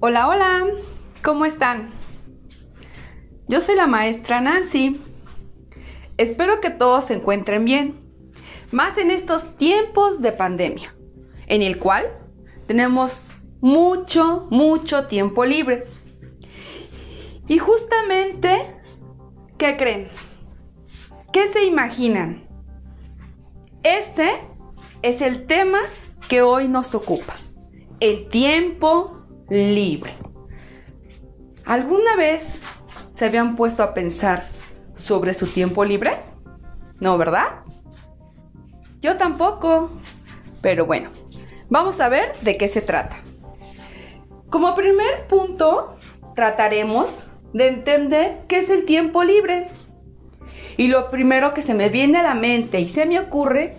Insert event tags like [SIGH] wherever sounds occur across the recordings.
Hola, hola, ¿cómo están? Yo soy la maestra Nancy. Espero que todos se encuentren bien, más en estos tiempos de pandemia, en el cual tenemos mucho, mucho tiempo libre. Y justamente, ¿qué creen? ¿Qué se imaginan? Este es el tema que hoy nos ocupa, el tiempo libre. ¿Alguna vez se habían puesto a pensar sobre su tiempo libre? No, ¿verdad? Yo tampoco. Pero bueno, vamos a ver de qué se trata. Como primer punto, trataremos de entender qué es el tiempo libre. Y lo primero que se me viene a la mente y se me ocurre,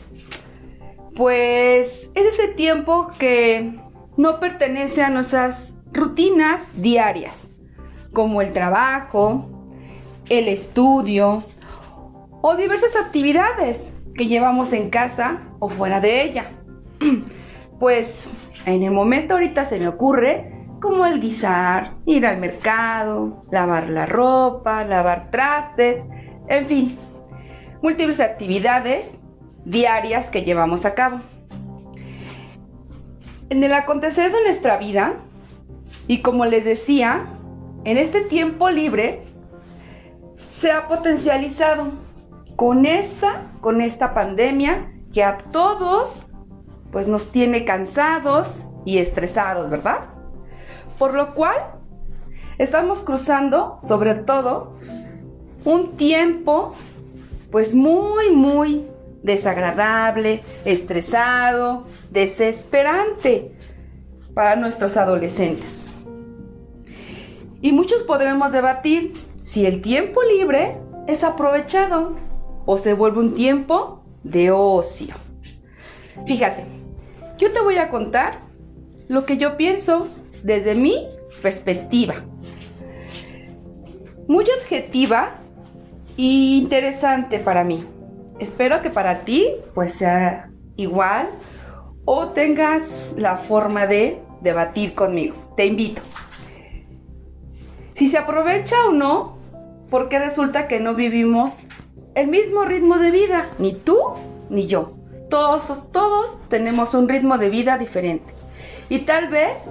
pues es ese tiempo que no pertenece a nuestras rutinas diarias, como el trabajo, el estudio o diversas actividades que llevamos en casa o fuera de ella. [CLEARS THROAT] Pues en el momento ahorita se me ocurre como el guisar, ir al mercado, lavar la ropa, lavar trastes, en fin, múltiples actividades diarias que llevamos a cabo. En el acontecer de nuestra vida, y como les decía, en este tiempo libre se ha potencializado con esta, con esta pandemia que a todos pues nos tiene cansados y estresados, ¿verdad? Por lo cual estamos cruzando sobre todo un tiempo pues muy muy desagradable, estresado, desesperante para nuestros adolescentes. Y muchos podremos debatir si el tiempo libre es aprovechado o se vuelve un tiempo de ocio. Fíjate, yo te voy a contar lo que yo pienso desde mi perspectiva. Muy objetiva e interesante para mí. Espero que para ti pues sea igual o tengas la forma de debatir conmigo. Te invito. Si se aprovecha o no, porque resulta que no vivimos el mismo ritmo de vida, ni tú ni yo. Todos, todos tenemos un ritmo de vida diferente. Y tal vez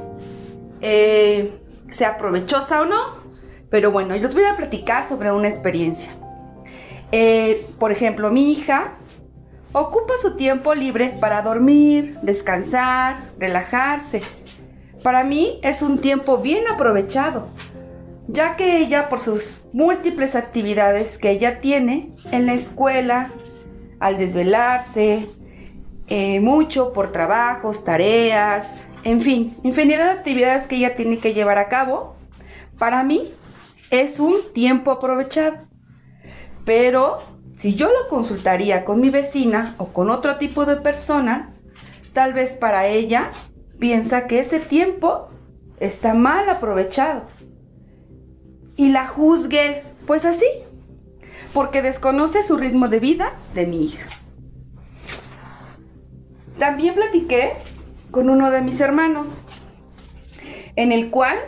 eh, sea provechosa o no, pero bueno, yo les voy a platicar sobre una experiencia. Eh, por ejemplo, mi hija ocupa su tiempo libre para dormir, descansar, relajarse. Para mí es un tiempo bien aprovechado, ya que ella por sus múltiples actividades que ella tiene en la escuela, al desvelarse, eh, mucho por trabajos, tareas, en fin, infinidad de actividades que ella tiene que llevar a cabo, para mí es un tiempo aprovechado. Pero si yo lo consultaría con mi vecina o con otro tipo de persona, tal vez para ella piensa que ese tiempo está mal aprovechado. Y la juzgue, pues así, porque desconoce su ritmo de vida de mi hija. También platiqué con uno de mis hermanos, en el cual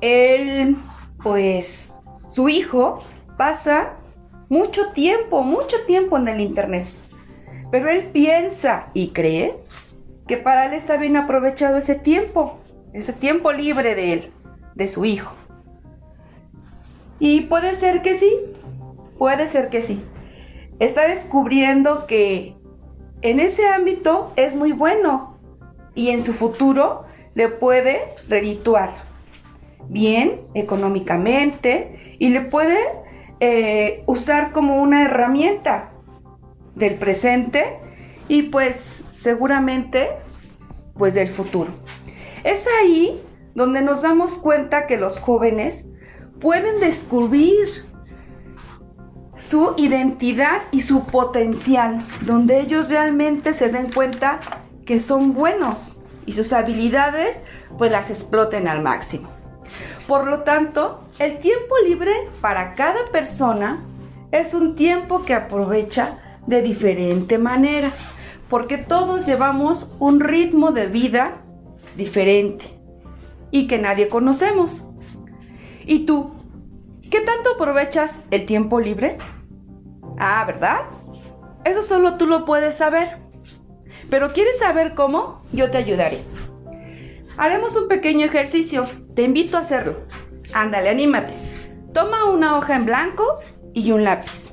él, pues, su hijo pasa mucho tiempo, mucho tiempo en el Internet. Pero él piensa y cree que para él está bien aprovechado ese tiempo, ese tiempo libre de él, de su hijo. Y puede ser que sí, puede ser que sí. Está descubriendo que en ese ámbito es muy bueno y en su futuro le puede redituar bien económicamente y le puede eh, usar como una herramienta del presente y pues seguramente pues del futuro. Es ahí donde nos damos cuenta que los jóvenes pueden descubrir su identidad y su potencial, donde ellos realmente se den cuenta que son buenos y sus habilidades pues las exploten al máximo. Por lo tanto, el tiempo libre para cada persona es un tiempo que aprovecha de diferente manera, porque todos llevamos un ritmo de vida diferente. y que nadie conocemos. ¿Y tú? ¿Qué tanto aprovechas el tiempo libre? Ah, ¿verdad? Eso solo tú lo puedes saber. Pero ¿quieres saber cómo? Yo te ayudaré. Haremos un pequeño ejercicio. Te invito a hacerlo. Ándale, anímate. Toma una hoja en blanco y un lápiz.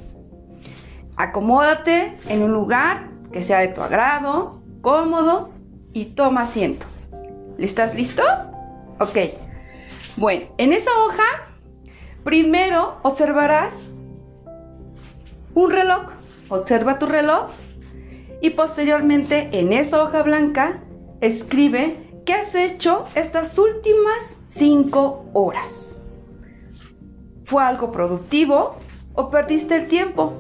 Acomódate en un lugar que sea de tu agrado, cómodo y toma asiento. ¿Estás listo? Ok. Bueno, en esa hoja primero observarás un reloj. Observa tu reloj y posteriormente en esa hoja blanca escribe qué has hecho estas últimas cinco horas. ¿Fue algo productivo o perdiste el tiempo?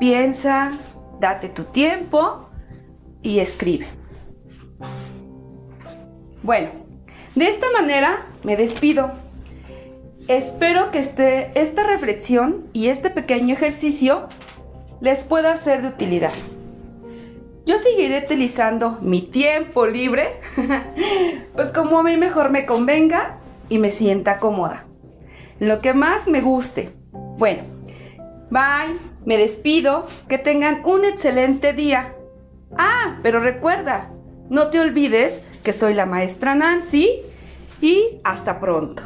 Piensa, date tu tiempo y escribe. Bueno, de esta manera me despido. Espero que este, esta reflexión y este pequeño ejercicio les pueda ser de utilidad. Yo seguiré utilizando mi tiempo libre, [LAUGHS] pues como a mí mejor me convenga y me sienta cómoda. Lo que más me guste. Bueno, bye, me despido, que tengan un excelente día. Ah, pero recuerda, no te olvides que soy la maestra Nancy y hasta pronto.